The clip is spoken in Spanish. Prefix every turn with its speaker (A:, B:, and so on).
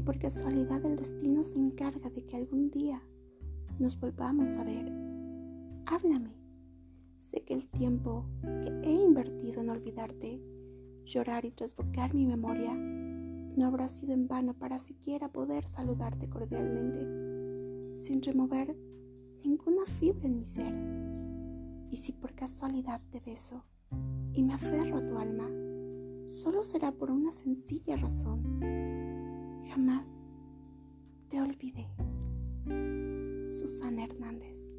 A: si por casualidad el destino se encarga de que algún día nos volvamos a ver, háblame. Sé que el tiempo que he invertido en olvidarte, llorar y trasbocar mi memoria no habrá sido en vano para siquiera poder saludarte cordialmente, sin remover ninguna fibra en mi ser. Y si por casualidad te beso y me aferro a tu alma, solo será por una sencilla razón. Jamás te olvidé. Susana Hernández.